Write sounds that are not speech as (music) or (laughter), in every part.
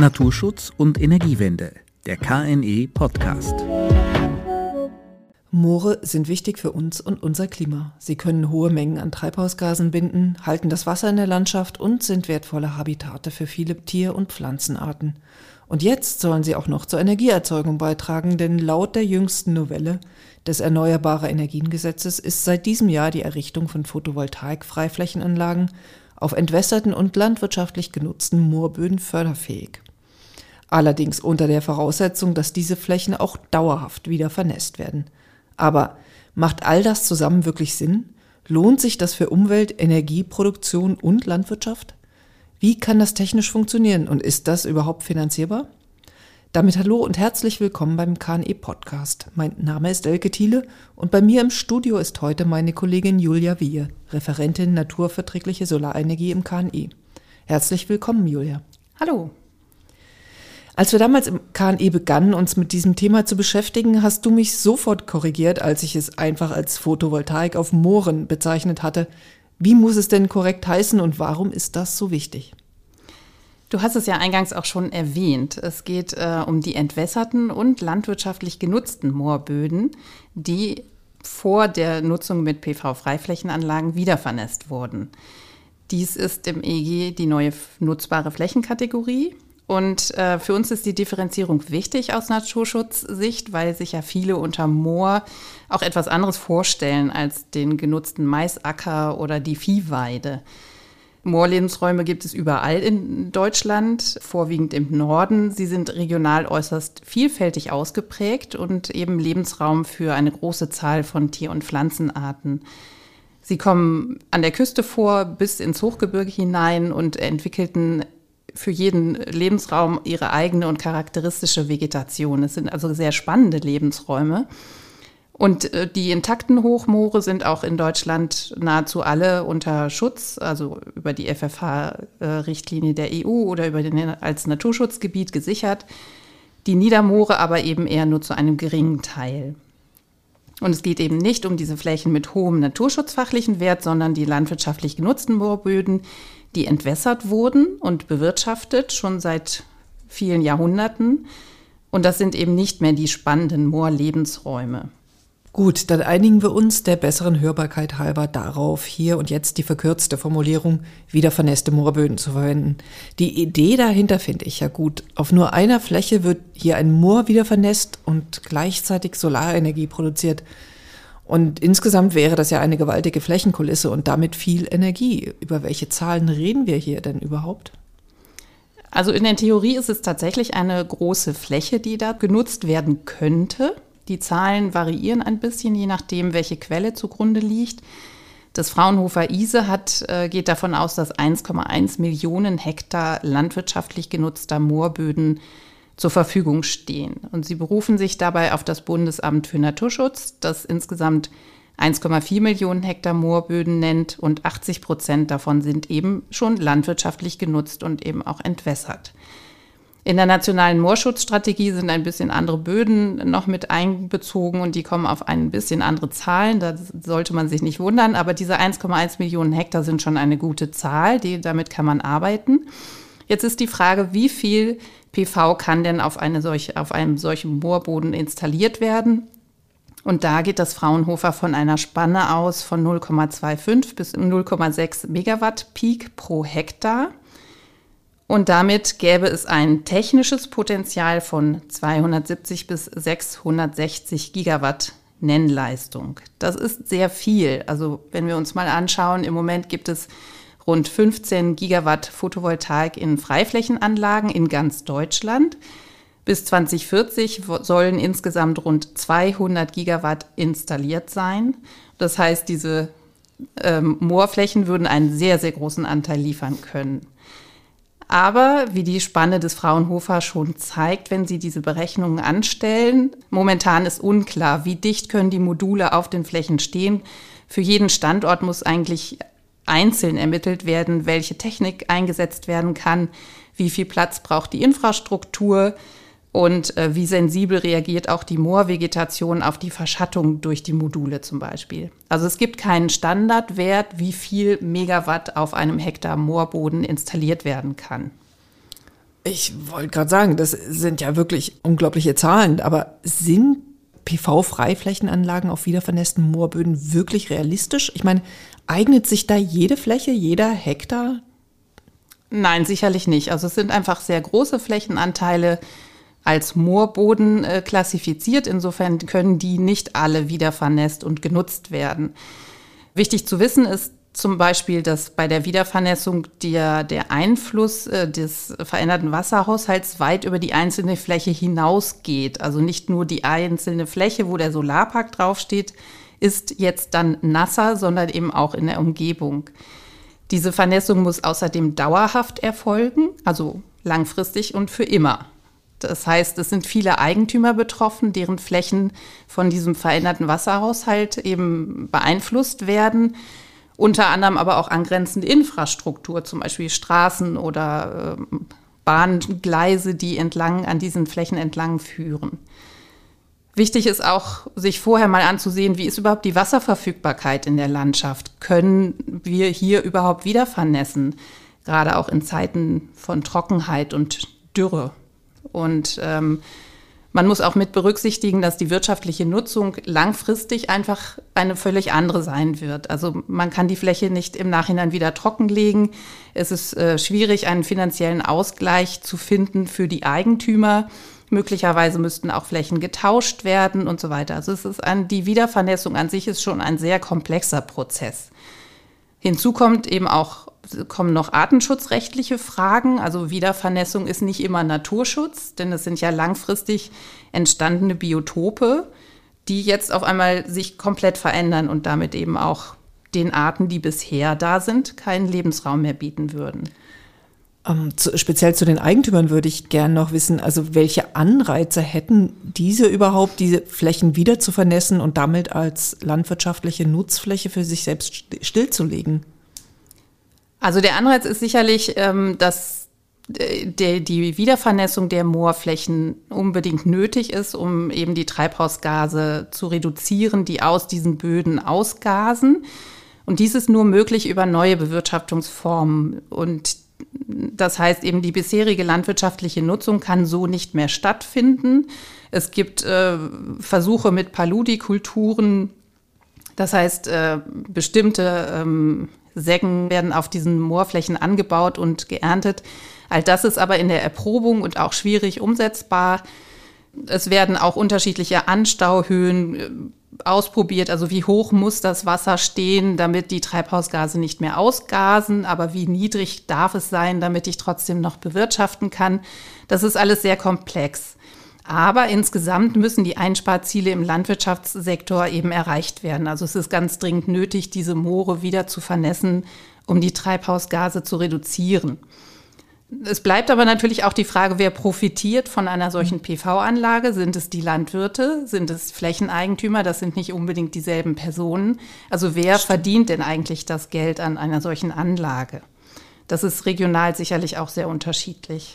Naturschutz und Energiewende, der KNE Podcast. Moore sind wichtig für uns und unser Klima. Sie können hohe Mengen an Treibhausgasen binden, halten das Wasser in der Landschaft und sind wertvolle Habitate für viele Tier- und Pflanzenarten. Und jetzt sollen sie auch noch zur Energieerzeugung beitragen, denn laut der jüngsten Novelle des Erneuerbare Energiengesetzes ist seit diesem Jahr die Errichtung von Photovoltaik-Freiflächenanlagen auf entwässerten und landwirtschaftlich genutzten Moorböden förderfähig. Allerdings unter der Voraussetzung, dass diese Flächen auch dauerhaft wieder vernässt werden. Aber macht all das zusammen wirklich Sinn? Lohnt sich das für Umwelt, Energieproduktion und Landwirtschaft? Wie kann das technisch funktionieren und ist das überhaupt finanzierbar? Damit hallo und herzlich willkommen beim KNE Podcast. Mein Name ist Elke Thiele und bei mir im Studio ist heute meine Kollegin Julia Wiehe, Referentin Naturverträgliche Solarenergie im KNE. Herzlich willkommen, Julia. Hallo. Als wir damals im KNE begannen, uns mit diesem Thema zu beschäftigen, hast du mich sofort korrigiert, als ich es einfach als Photovoltaik auf Mooren bezeichnet hatte. Wie muss es denn korrekt heißen und warum ist das so wichtig? Du hast es ja eingangs auch schon erwähnt. Es geht äh, um die entwässerten und landwirtschaftlich genutzten Moorböden, die vor der Nutzung mit PV-Freiflächenanlagen wiedervernässt wurden. Dies ist im EG die neue nutzbare Flächenkategorie. Und äh, für uns ist die Differenzierung wichtig aus Naturschutzsicht, weil sich ja viele unter Moor auch etwas anderes vorstellen als den genutzten Maisacker oder die Viehweide. Moorlebensräume gibt es überall in Deutschland, vorwiegend im Norden. Sie sind regional äußerst vielfältig ausgeprägt und eben Lebensraum für eine große Zahl von Tier- und Pflanzenarten. Sie kommen an der Küste vor bis ins Hochgebirge hinein und entwickelten für jeden Lebensraum ihre eigene und charakteristische Vegetation. Es sind also sehr spannende Lebensräume. Und äh, die intakten Hochmoore sind auch in Deutschland nahezu alle unter Schutz, also über die FFH-Richtlinie der EU oder über den, als Naturschutzgebiet gesichert. Die Niedermoore aber eben eher nur zu einem geringen Teil. Und es geht eben nicht um diese Flächen mit hohem naturschutzfachlichen Wert, sondern die landwirtschaftlich genutzten Moorböden, die entwässert wurden und bewirtschaftet schon seit vielen Jahrhunderten. Und das sind eben nicht mehr die spannenden Moorlebensräume. Gut, dann einigen wir uns der besseren Hörbarkeit halber darauf, hier und jetzt die verkürzte Formulierung wieder vernässte Moorböden zu verwenden. Die Idee dahinter finde ich ja gut. Auf nur einer Fläche wird hier ein Moor wieder vernässt und gleichzeitig Solarenergie produziert. Und insgesamt wäre das ja eine gewaltige Flächenkulisse und damit viel Energie. Über welche Zahlen reden wir hier denn überhaupt? Also in der Theorie ist es tatsächlich eine große Fläche, die da genutzt werden könnte. Die Zahlen variieren ein bisschen, je nachdem, welche Quelle zugrunde liegt. Das Fraunhofer ISE hat, äh, geht davon aus, dass 1,1 Millionen Hektar landwirtschaftlich genutzter Moorböden zur Verfügung stehen. Und sie berufen sich dabei auf das Bundesamt für Naturschutz, das insgesamt 1,4 Millionen Hektar Moorböden nennt und 80 Prozent davon sind eben schon landwirtschaftlich genutzt und eben auch entwässert. In der nationalen Moorschutzstrategie sind ein bisschen andere Böden noch mit einbezogen und die kommen auf ein bisschen andere Zahlen. Da sollte man sich nicht wundern, aber diese 1,1 Millionen Hektar sind schon eine gute Zahl, die, damit kann man arbeiten. Jetzt ist die Frage, wie viel PV kann denn auf, eine solche, auf einem solchen Moorboden installiert werden? Und da geht das Fraunhofer von einer Spanne aus von 0,25 bis 0,6 Megawatt Peak pro Hektar. Und damit gäbe es ein technisches Potenzial von 270 bis 660 Gigawatt Nennleistung. Das ist sehr viel. Also wenn wir uns mal anschauen, im Moment gibt es rund 15 Gigawatt Photovoltaik in Freiflächenanlagen in ganz Deutschland. Bis 2040 sollen insgesamt rund 200 Gigawatt installiert sein. Das heißt, diese ähm, Moorflächen würden einen sehr, sehr großen Anteil liefern können. Aber wie die Spanne des Fraunhofer schon zeigt, wenn Sie diese Berechnungen anstellen, momentan ist unklar, wie dicht können die Module auf den Flächen stehen. Für jeden Standort muss eigentlich einzeln ermittelt werden, welche Technik eingesetzt werden kann, wie viel Platz braucht die Infrastruktur, und äh, wie sensibel reagiert auch die Moorvegetation auf die Verschattung durch die Module zum Beispiel. Also es gibt keinen Standardwert, wie viel Megawatt auf einem Hektar Moorboden installiert werden kann. Ich wollte gerade sagen, das sind ja wirklich unglaubliche Zahlen, aber sind PV-Freiflächenanlagen auf wiedervernässten Moorböden wirklich realistisch? Ich meine, eignet sich da jede Fläche, jeder Hektar? Nein, sicherlich nicht. Also es sind einfach sehr große Flächenanteile als Moorboden äh, klassifiziert. Insofern können die nicht alle wieder vernässt und genutzt werden. Wichtig zu wissen ist zum Beispiel, dass bei der Wiedervernässung der, der Einfluss äh, des veränderten Wasserhaushalts weit über die einzelne Fläche hinausgeht. Also nicht nur die einzelne Fläche, wo der Solarpark draufsteht, ist jetzt dann nasser, sondern eben auch in der Umgebung. Diese Vernässung muss außerdem dauerhaft erfolgen, also langfristig und für immer. Das heißt, es sind viele Eigentümer betroffen, deren Flächen von diesem veränderten Wasserhaushalt eben beeinflusst werden. Unter anderem aber auch angrenzende Infrastruktur, zum Beispiel Straßen oder äh, Bahngleise, die entlang an diesen Flächen entlang führen. Wichtig ist auch, sich vorher mal anzusehen, wie ist überhaupt die Wasserverfügbarkeit in der Landschaft? Können wir hier überhaupt wieder vernässen? Gerade auch in Zeiten von Trockenheit und Dürre. Und ähm, man muss auch mit berücksichtigen, dass die wirtschaftliche Nutzung langfristig einfach eine völlig andere sein wird. Also man kann die Fläche nicht im Nachhinein wieder trockenlegen. Es ist äh, schwierig, einen finanziellen Ausgleich zu finden für die Eigentümer. Möglicherweise müssten auch Flächen getauscht werden und so weiter. Also es ist ein, die Wiedervernässung an sich ist schon ein sehr komplexer Prozess. Hinzu kommt eben auch kommen noch artenschutzrechtliche Fragen. Also Wiedervernässung ist nicht immer Naturschutz, denn es sind ja langfristig entstandene Biotope, die jetzt auf einmal sich komplett verändern und damit eben auch den Arten, die bisher da sind, keinen Lebensraum mehr bieten würden. Ähm, zu, speziell zu den Eigentümern würde ich gerne noch wissen, also welche Anreize hätten diese überhaupt, diese Flächen wieder zu vernässen und damit als landwirtschaftliche Nutzfläche für sich selbst stillzulegen? Also der Anreiz ist sicherlich, ähm, dass äh, der, die Wiedervernässung der Moorflächen unbedingt nötig ist, um eben die Treibhausgase zu reduzieren, die aus diesen Böden ausgasen. Und dies ist nur möglich über neue Bewirtschaftungsformen. Und das heißt eben, die bisherige landwirtschaftliche Nutzung kann so nicht mehr stattfinden. Es gibt äh, Versuche mit Paludikulturen, das heißt, äh, bestimmte ähm, Säcken werden auf diesen Moorflächen angebaut und geerntet. All das ist aber in der Erprobung und auch schwierig umsetzbar. Es werden auch unterschiedliche Anstauhöhen äh, ausprobiert. Also wie hoch muss das Wasser stehen, damit die Treibhausgase nicht mehr ausgasen, aber wie niedrig darf es sein, damit ich trotzdem noch bewirtschaften kann. Das ist alles sehr komplex. Aber insgesamt müssen die Einsparziele im Landwirtschaftssektor eben erreicht werden. Also es ist ganz dringend nötig, diese Moore wieder zu vernässen, um die Treibhausgase zu reduzieren. Es bleibt aber natürlich auch die Frage, wer profitiert von einer solchen PV-Anlage? Sind es die Landwirte? Sind es Flächeneigentümer? Das sind nicht unbedingt dieselben Personen. Also wer Stimmt. verdient denn eigentlich das Geld an einer solchen Anlage? Das ist regional sicherlich auch sehr unterschiedlich.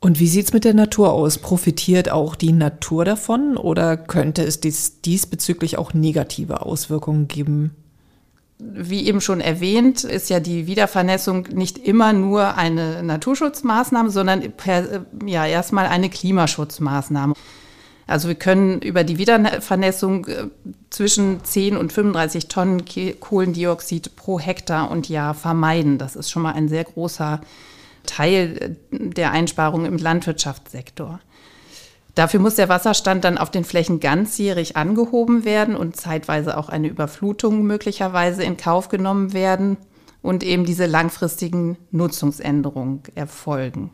Und wie sieht es mit der Natur aus? Profitiert auch die Natur davon oder könnte es dies, diesbezüglich auch negative Auswirkungen geben? Wie eben schon erwähnt, ist ja die Wiedervernässung nicht immer nur eine Naturschutzmaßnahme, sondern per, ja, erstmal eine Klimaschutzmaßnahme. Also wir können über die Wiedervernässung äh, zwischen 10 und 35 Tonnen Kohlendioxid pro Hektar und Jahr vermeiden. Das ist schon mal ein sehr großer Teil der Einsparungen im Landwirtschaftssektor. Dafür muss der Wasserstand dann auf den Flächen ganzjährig angehoben werden und zeitweise auch eine Überflutung möglicherweise in Kauf genommen werden und eben diese langfristigen Nutzungsänderungen erfolgen.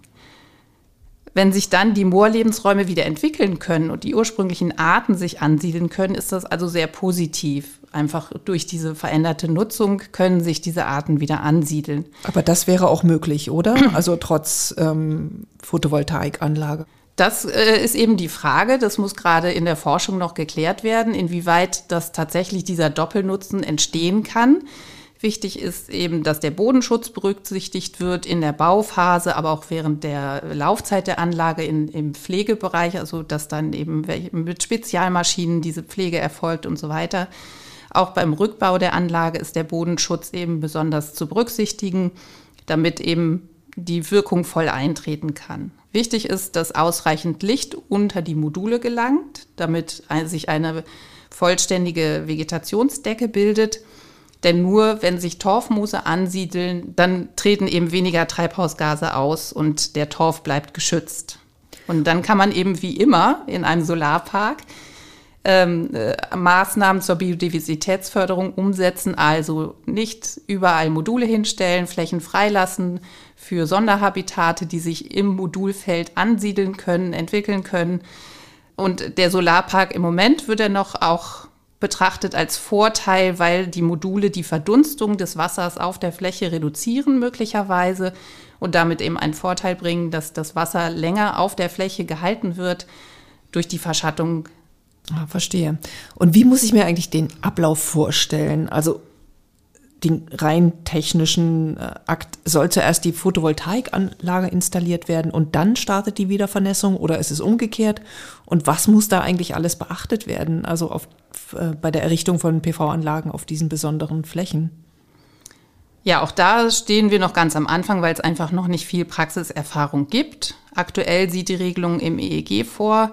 Wenn sich dann die Moorlebensräume wieder entwickeln können und die ursprünglichen Arten sich ansiedeln können, ist das also sehr positiv. Einfach durch diese veränderte Nutzung können sich diese Arten wieder ansiedeln. Aber das wäre auch möglich, oder? (clears throat) Also trotz ähm, Photovoltaikanlage. Das äh, ist eben die Frage, das muss gerade in der Forschung noch geklärt werden, inwieweit das tatsächlich dieser Doppelnutzen entstehen kann. Wichtig ist eben, dass der Bodenschutz berücksichtigt wird in der Bauphase, aber auch während der Laufzeit der Anlage in, im Pflegebereich, also dass dann eben mit Spezialmaschinen diese Pflege erfolgt und so weiter. Auch beim Rückbau der Anlage ist der Bodenschutz eben besonders zu berücksichtigen, damit eben die Wirkung voll eintreten kann. Wichtig ist, dass ausreichend Licht unter die Module gelangt, damit sich eine vollständige Vegetationsdecke bildet. Denn nur wenn sich Torfmoose ansiedeln, dann treten eben weniger Treibhausgase aus und der Torf bleibt geschützt. Und dann kann man eben wie immer in einem Solarpark ähm, äh, Maßnahmen zur Biodiversitätsförderung umsetzen, also nicht überall Module hinstellen, Flächen freilassen für Sonderhabitate, die sich im Modulfeld ansiedeln können, entwickeln können. Und der Solarpark im Moment wird er noch auch betrachtet als Vorteil, weil die Module die Verdunstung des Wassers auf der Fläche reduzieren möglicherweise und damit eben einen Vorteil bringen, dass das Wasser länger auf der Fläche gehalten wird durch die Verschattung Ah, verstehe. Und wie muss ich mir eigentlich den Ablauf vorstellen? Also den rein technischen äh, Akt, soll zuerst die Photovoltaikanlage installiert werden und dann startet die Wiedervernässung oder ist es umgekehrt? Und was muss da eigentlich alles beachtet werden, also auf, äh, bei der Errichtung von PV-Anlagen auf diesen besonderen Flächen? Ja, auch da stehen wir noch ganz am Anfang, weil es einfach noch nicht viel Praxiserfahrung gibt. Aktuell sieht die Regelung im EEG vor,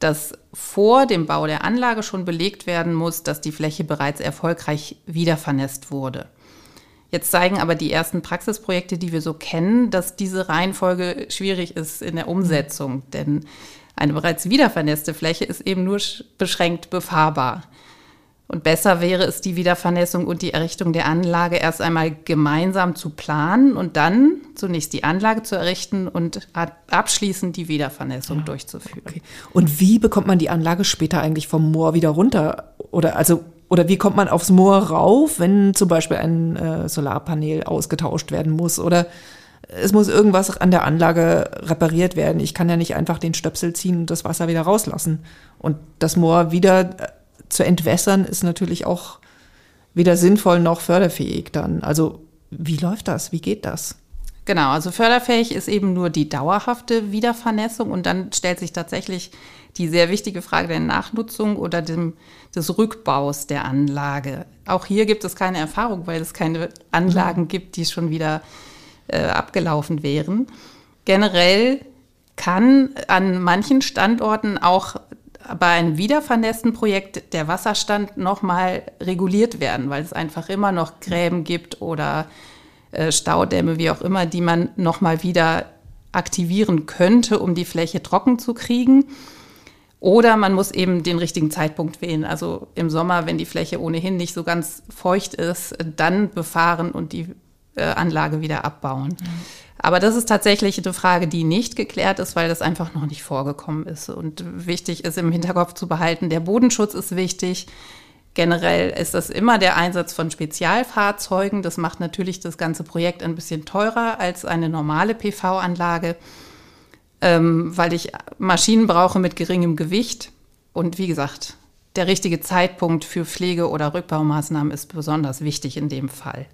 dass vor dem Bau der Anlage schon belegt werden muss, dass die Fläche bereits erfolgreich wiedervernässt wurde. Jetzt zeigen aber die ersten Praxisprojekte, die wir so kennen, dass diese Reihenfolge schwierig ist in der Umsetzung, denn eine bereits wiedervernässte Fläche ist eben nur beschränkt befahrbar. Und besser wäre es, die Wiedervernässung und die Errichtung der Anlage erst einmal gemeinsam zu planen und dann zunächst die Anlage zu errichten und abschließend die Wiedervernässung ja, durchzuführen. Okay. Und wie bekommt man die Anlage später eigentlich vom Moor wieder runter? Oder also oder wie kommt man aufs Moor rauf, wenn zum Beispiel ein äh, Solarpanel ausgetauscht werden muss? Oder es muss irgendwas an der Anlage repariert werden. Ich kann ja nicht einfach den Stöpsel ziehen und das Wasser wieder rauslassen und das Moor wieder äh, zu entwässern ist natürlich auch weder sinnvoll noch förderfähig dann. Also wie läuft das? Wie geht das? Genau, also förderfähig ist eben nur die dauerhafte Wiedervernässung und dann stellt sich tatsächlich die sehr wichtige Frage der Nachnutzung oder dem, des Rückbaus der Anlage. Auch hier gibt es keine Erfahrung, weil es keine Anlagen gibt, die schon wieder äh, abgelaufen wären. Generell kann an manchen Standorten auch bei einem wiedervernässten Projekt der Wasserstand nochmal reguliert werden, weil es einfach immer noch Gräben gibt oder äh, Staudämme, wie auch immer, die man nochmal wieder aktivieren könnte, um die Fläche trocken zu kriegen. Oder man muss eben den richtigen Zeitpunkt wählen. Also im Sommer, wenn die Fläche ohnehin nicht so ganz feucht ist, dann befahren und die äh, Anlage wieder abbauen. Mhm. Aber das ist tatsächlich eine Frage, die nicht geklärt ist, weil das einfach noch nicht vorgekommen ist. Und wichtig ist im Hinterkopf zu behalten, der Bodenschutz ist wichtig. Generell ist das immer der Einsatz von Spezialfahrzeugen. Das macht natürlich das ganze Projekt ein bisschen teurer als eine normale PV-Anlage, ähm, weil ich Maschinen brauche mit geringem Gewicht. Und wie gesagt, der richtige Zeitpunkt für Pflege- oder Rückbaumaßnahmen ist besonders wichtig in dem Fall.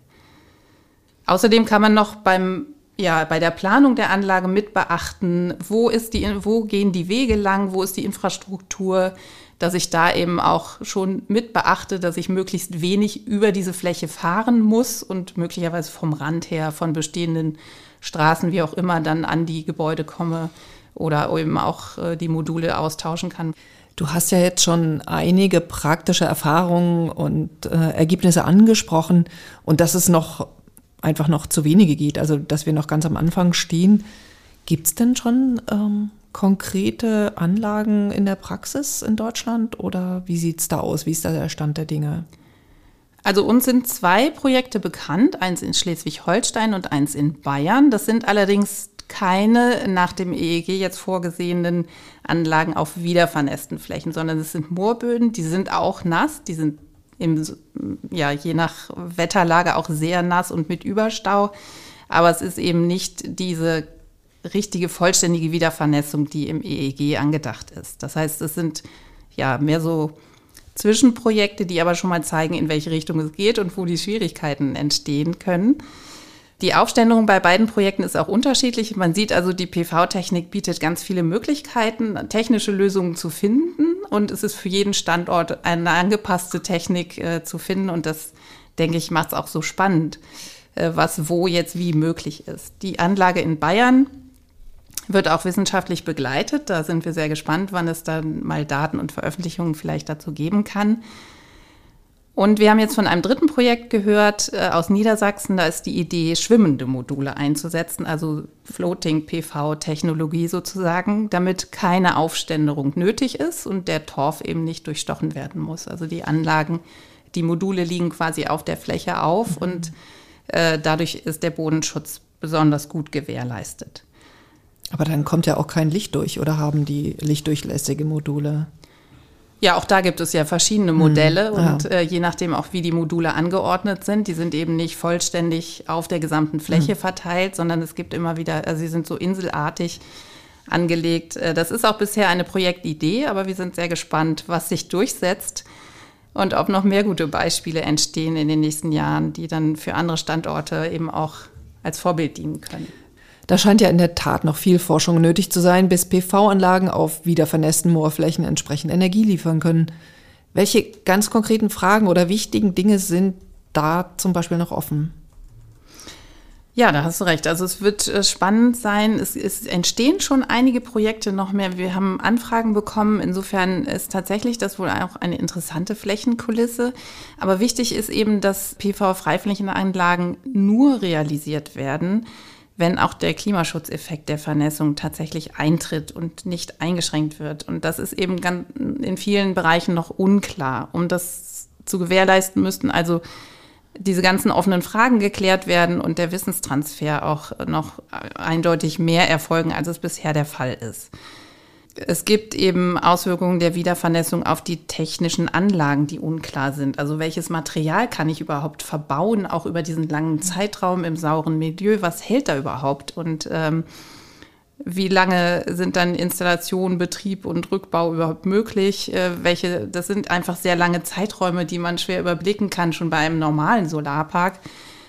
Außerdem kann man noch beim ja, bei der Planung der Anlage mit beachten, wo, ist die, wo gehen die Wege lang, wo ist die Infrastruktur, dass ich da eben auch schon mit beachte, dass ich möglichst wenig über diese Fläche fahren muss und möglicherweise vom Rand her von bestehenden Straßen, wie auch immer, dann an die Gebäude komme oder eben auch äh, die Module austauschen kann. Du hast ja jetzt schon einige praktische Erfahrungen und äh, Ergebnisse angesprochen und das ist noch einfach noch zu wenige geht, also dass wir noch ganz am Anfang stehen. Gibt es denn schon ähm, konkrete Anlagen in der Praxis in Deutschland oder wie sieht es da aus? Wie ist da der Stand der Dinge? Also uns sind zwei Projekte bekannt, eins in Schleswig-Holstein und eins in Bayern. Das sind allerdings keine nach dem EEG jetzt vorgesehenen Anlagen auf wiedervernässten Flächen, sondern es sind Moorböden, die sind auch nass, die sind im, ja, je nach Wetterlage auch sehr nass und mit Überstau. Aber es ist eben nicht diese richtige vollständige Wiedervernässung, die im EEG angedacht ist. Das heißt, es sind ja mehr so Zwischenprojekte, die aber schon mal zeigen, in welche Richtung es geht und wo die Schwierigkeiten entstehen können. Die Aufstellung bei beiden Projekten ist auch unterschiedlich. Man sieht also, die PV-Technik bietet ganz viele Möglichkeiten, technische Lösungen zu finden. Und es ist für jeden Standort eine angepasste Technik äh, zu finden. Und das, denke ich, macht es auch so spannend. äh, was wo jetzt wie möglich ist. Die Anlage in Bayern wird auch wissenschaftlich begleitet. Da sind wir sehr gespannt, wann es dann mal Daten und Veröffentlichungen vielleicht dazu geben kann. Und wir haben jetzt von einem dritten Projekt gehört äh, aus Niedersachsen. Da ist die Idee, schwimmende Module einzusetzen, also Floating PV-Technologie sozusagen, damit keine Aufständerung nötig ist und der Torf eben nicht durchstochen werden muss. Also die Anlagen, die Module liegen quasi auf der Fläche auf mhm. und äh, dadurch ist der Bodenschutz besonders gut gewährleistet. Aber dann kommt ja auch kein Licht durch oder haben die lichtdurchlässige Module? Ja, auch da gibt es ja verschiedene Modelle mhm, und äh, je nachdem auch, wie die Module angeordnet sind, die sind eben nicht vollständig auf der gesamten Fläche mhm. verteilt, sondern es gibt immer wieder, also sie sind so inselartig angelegt. Äh, das ist auch bisher eine Projektidee, aber wir sind sehr gespannt, was sich durchsetzt und ob noch mehr gute Beispiele entstehen in den nächsten Jahren, die dann für andere Standorte eben auch als Vorbild dienen können. Da scheint ja in der Tat noch viel Forschung nötig zu sein, bis PV-Anlagen auf wiedervernässten Moorflächen entsprechend Energie liefern können. Welche ganz konkreten Fragen oder wichtigen Dinge sind da zum Beispiel noch offen? Ja, da hast du recht. Also es wird äh, spannend sein. Es, es, entstehen schon einige Projekte noch mehr. Wir haben Anfragen bekommen. Insofern ist tatsächlich das wohl auch eine interessante Flächenkulisse. Aber wichtig ist eben, dass PV-Freiflächenanlagen nur realisiert werden, wenn auch der Klimaschutzeffekt der Vernässung tatsächlich eintritt und nicht eingeschränkt wird. Und das ist eben ganz in vielen Bereichen noch unklar. Um das zu gewährleisten, müssten also diese ganzen offenen Fragen geklärt werden und der Wissenstransfer auch noch eindeutig mehr erfolgen, als es bisher der Fall ist. Es gibt eben Auswirkungen der Wiedervernässung auf die technischen Anlagen, die unklar sind. Also welches Material kann ich überhaupt verbauen, auch über diesen langen Zeitraum im sauren Milieu? Was hält da überhaupt? Und ähm, wie lange sind dann Installation, Betrieb und Rückbau überhaupt möglich? Äh, welche, das sind einfach sehr lange Zeiträume, die man schwer überblicken kann, schon bei einem normalen Solarpark.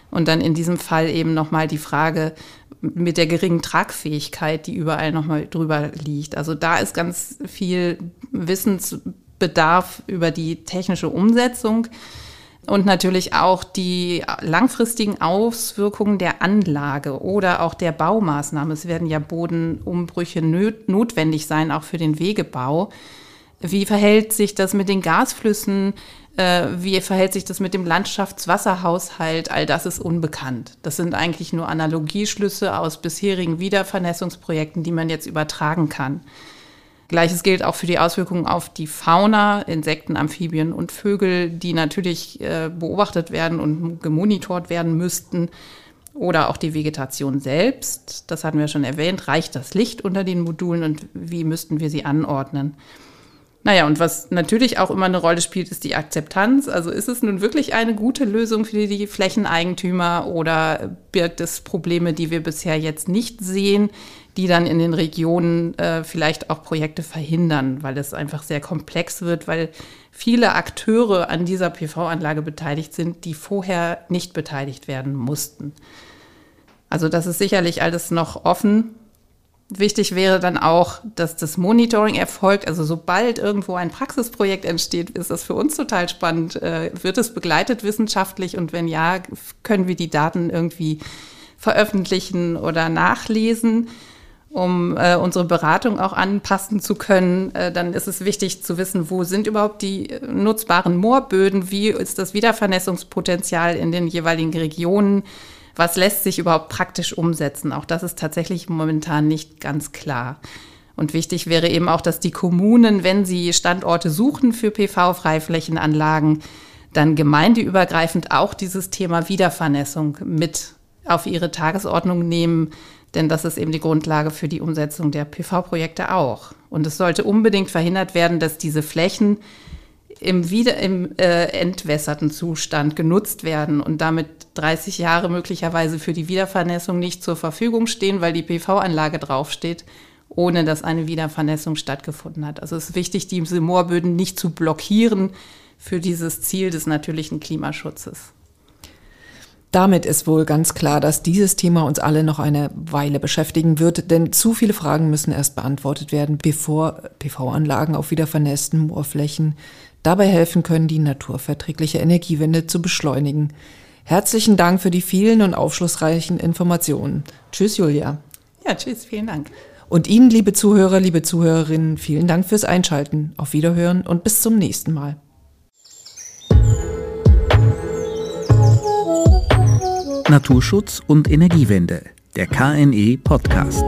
Und dann in diesem Fall eben nochmal die Frage, mit der geringen Tragfähigkeit, die überall nochmal drüber liegt. Also da ist ganz viel Wissensbedarf über die technische Umsetzung und natürlich auch die langfristigen Auswirkungen der Anlage oder auch der Baumaßnahme. Es werden ja Bodenumbrüche notwendig sein, auch für den Wegebau. Wie verhält sich das mit den Gasflüssen? Äh, wie verhält sich das mit dem Landschaftswasserhaushalt? All das ist unbekannt. Das sind eigentlich nur Analogieschlüsse aus bisherigen Wiedervernässungsprojekten, die man jetzt übertragen kann. Gleiches gilt auch für die Auswirkungen auf die Fauna, Insekten, Amphibien und Vögel, die natürlich äh, beobachtet werden und gemonitort werden müssten. Oder auch die Vegetation selbst. Das hatten wir schon erwähnt. Reicht das Licht unter den Modulen und wie müssten wir sie anordnen? Naja, und was natürlich auch immer eine Rolle spielt, ist die Akzeptanz. Also ist es nun wirklich eine gute Lösung für die Flächeneigentümer oder birgt es Probleme, die wir bisher jetzt nicht sehen, die dann in den Regionen äh, vielleicht auch Projekte verhindern, weil es einfach sehr komplex wird, weil viele Akteure an dieser PV-Anlage beteiligt sind, die vorher nicht beteiligt werden mussten. Also das ist sicherlich alles noch offen. Wichtig wäre dann auch, dass das Monitoring erfolgt. Also sobald irgendwo ein Praxisprojekt entsteht, ist das für uns total spannend. Äh, wird es begleitet wissenschaftlich und wenn ja, können wir die Daten irgendwie veröffentlichen oder nachlesen, um äh, unsere Beratung auch anpassen zu können. Äh, dann ist es wichtig zu wissen, wo sind überhaupt die nutzbaren Moorböden, wie ist das Wiedervernässungspotenzial in den jeweiligen Regionen was lässt sich überhaupt praktisch umsetzen? Auch das ist tatsächlich momentan nicht ganz klar. Und wichtig wäre eben auch, dass die Kommunen, wenn sie Standorte suchen für PV-Freiflächenanlagen, dann gemeindeübergreifend auch dieses Thema Wiedervernässung mit auf ihre Tagesordnung nehmen, denn das ist eben die Grundlage für die Umsetzung der PV-Projekte auch. Und es sollte unbedingt verhindert werden, dass diese Flächen im, wieder, im äh, entwässerten Zustand genutzt werden und damit 30 Jahre möglicherweise für die Wiedervernässung nicht zur Verfügung stehen, weil die PV-Anlage draufsteht, ohne dass eine Wiedervernässung stattgefunden hat. Also es ist wichtig, diese Moorböden nicht zu blockieren für dieses Ziel des natürlichen Klimaschutzes. Damit ist wohl ganz klar, dass dieses Thema uns alle noch eine Weile beschäftigen wird, denn zu viele Fragen müssen erst beantwortet werden, bevor PV-Anlagen auf wiedervernässten Moorflächen dabei helfen können, die naturverträgliche Energiewende zu beschleunigen. Herzlichen Dank für die vielen und aufschlussreichen Informationen. Tschüss, Julia. Ja, tschüss, vielen Dank. Und Ihnen, liebe Zuhörer, liebe Zuhörerinnen, vielen Dank fürs Einschalten. Auf Wiederhören und bis zum nächsten Mal. Naturschutz und Energiewende, der KNE Podcast.